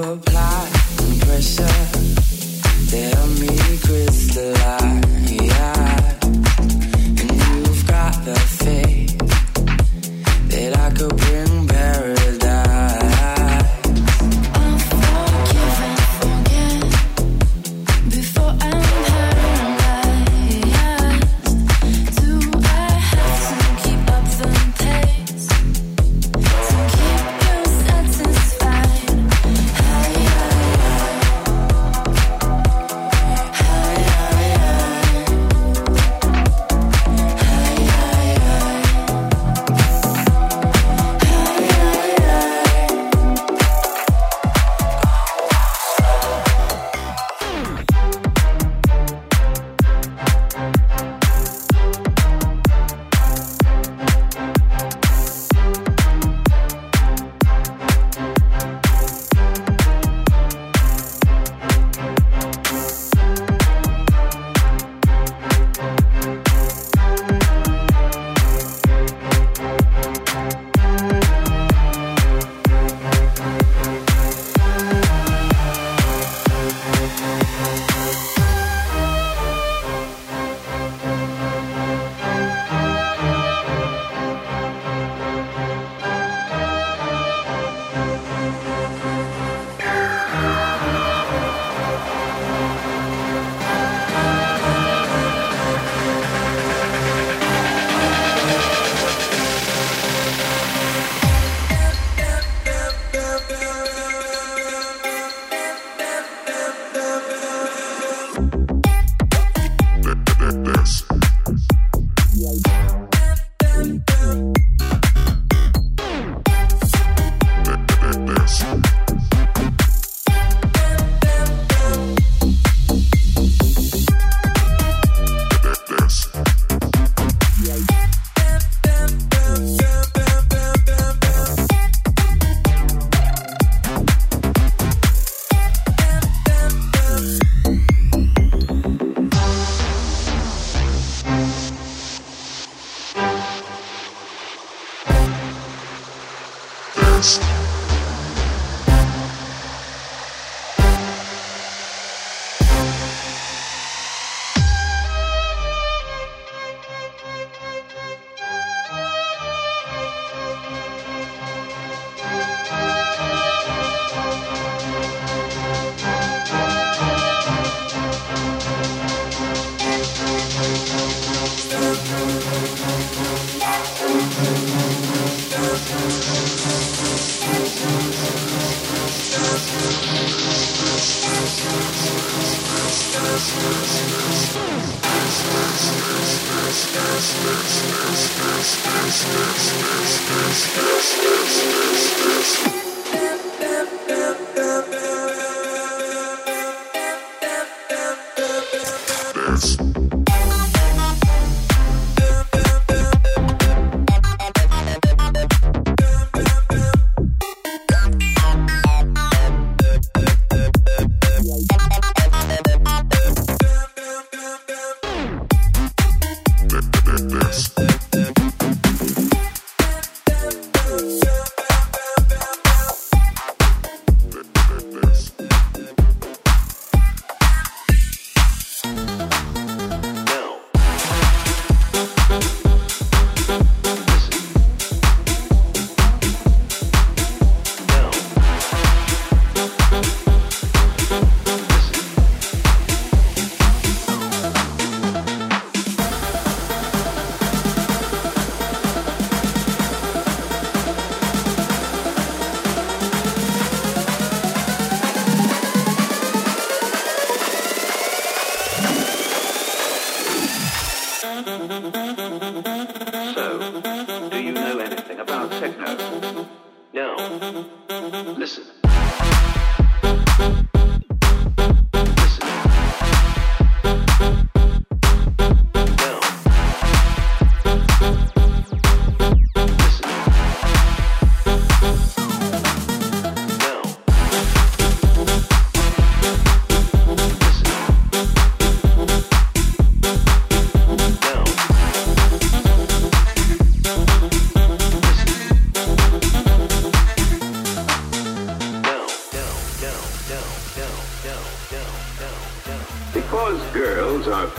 apply pressure.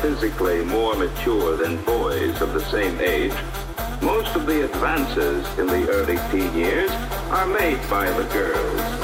Physically more mature than boys of the same age, most of the advances in the early teen years are made by the girls.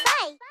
Bye.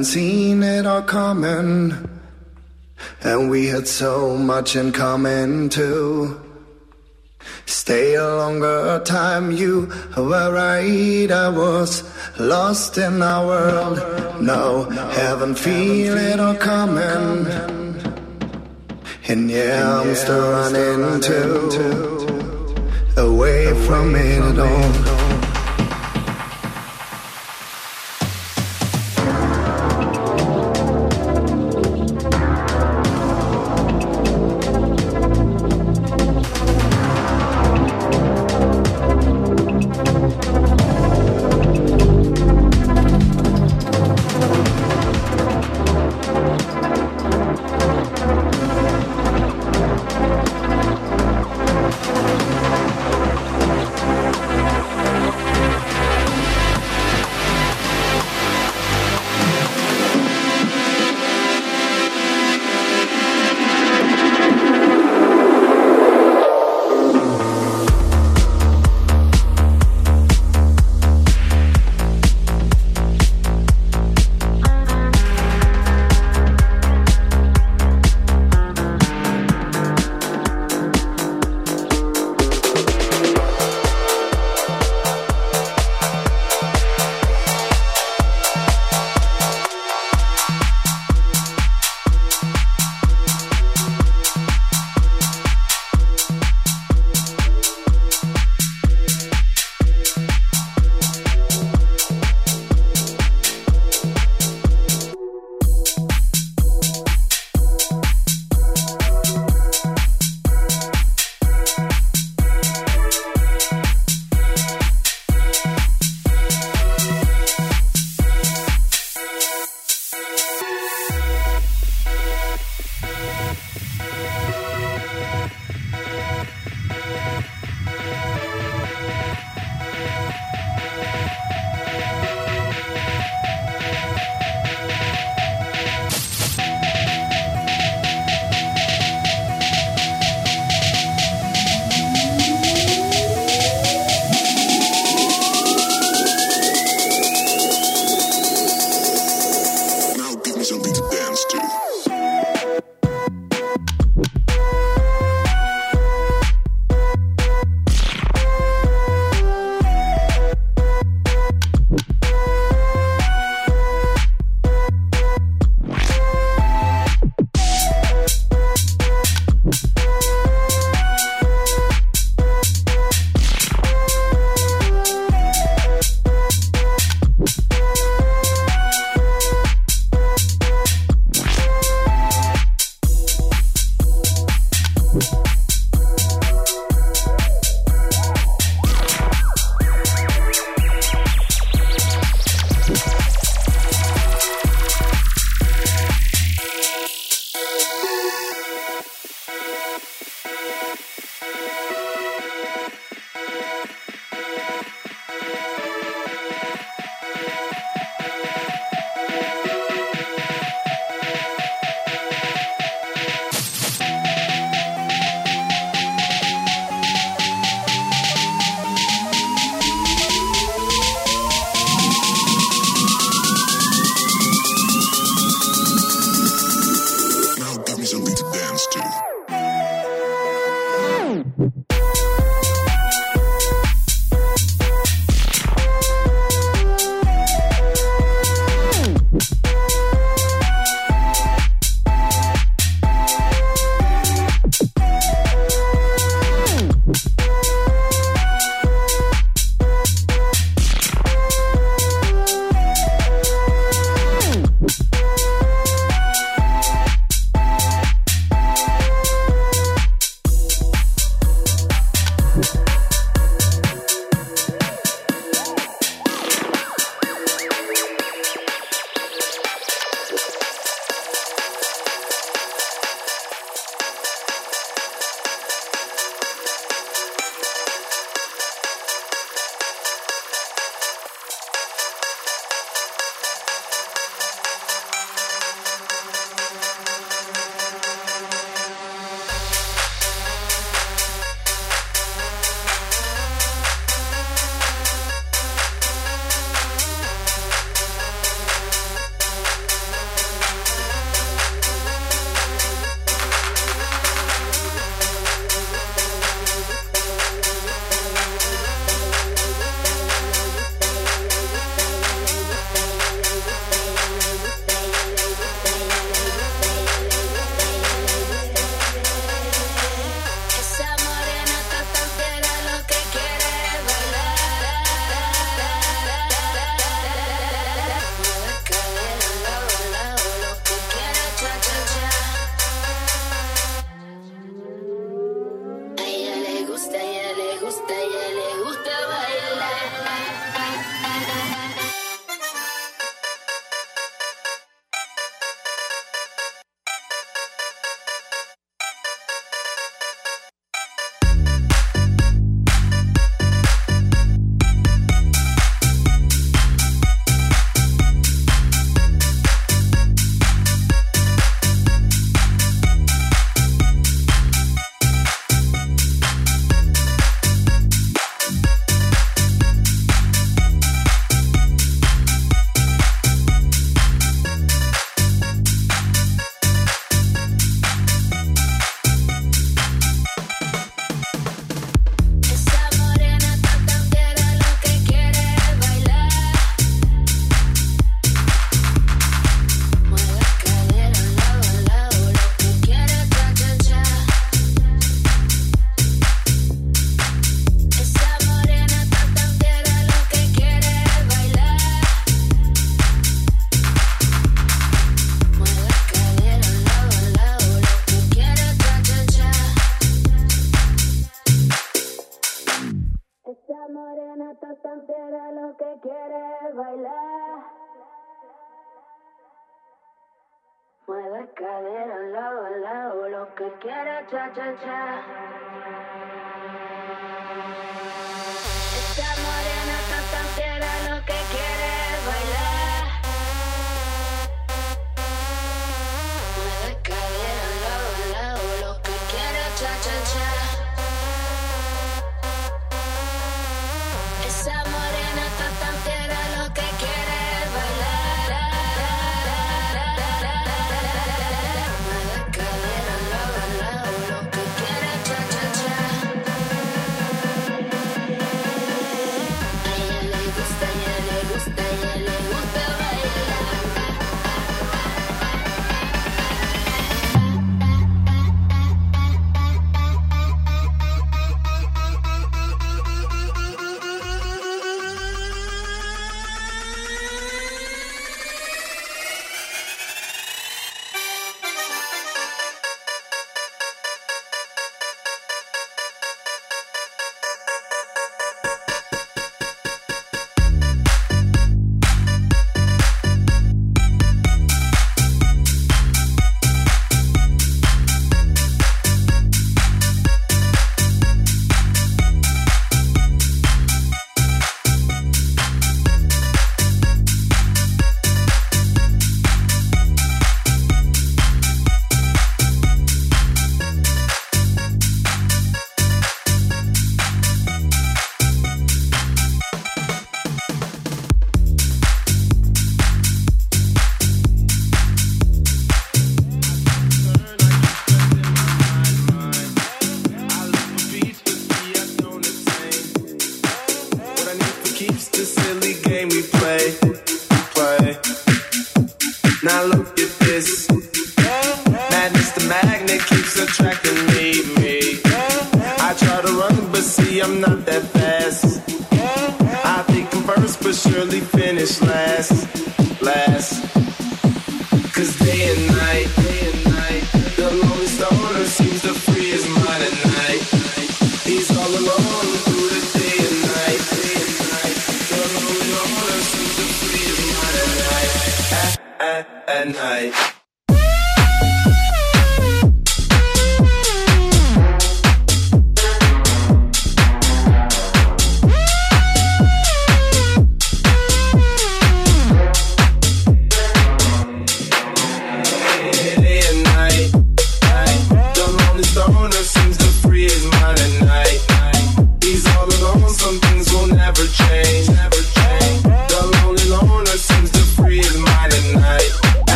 hadn't seen it all coming, and we had so much in common too. Stay a longer time, you were right. I was lost in our world. No, haven't feel it all coming. And yeah, I'm still running too. Away from it all. cha cha cha cha. Madness, the magnet keeps attracting me, me. I try to run, but see, I'm not that fast. I think I'm first, but surely finish last, last. Bye.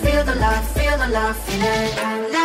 Feel the love, feel the love, feel it.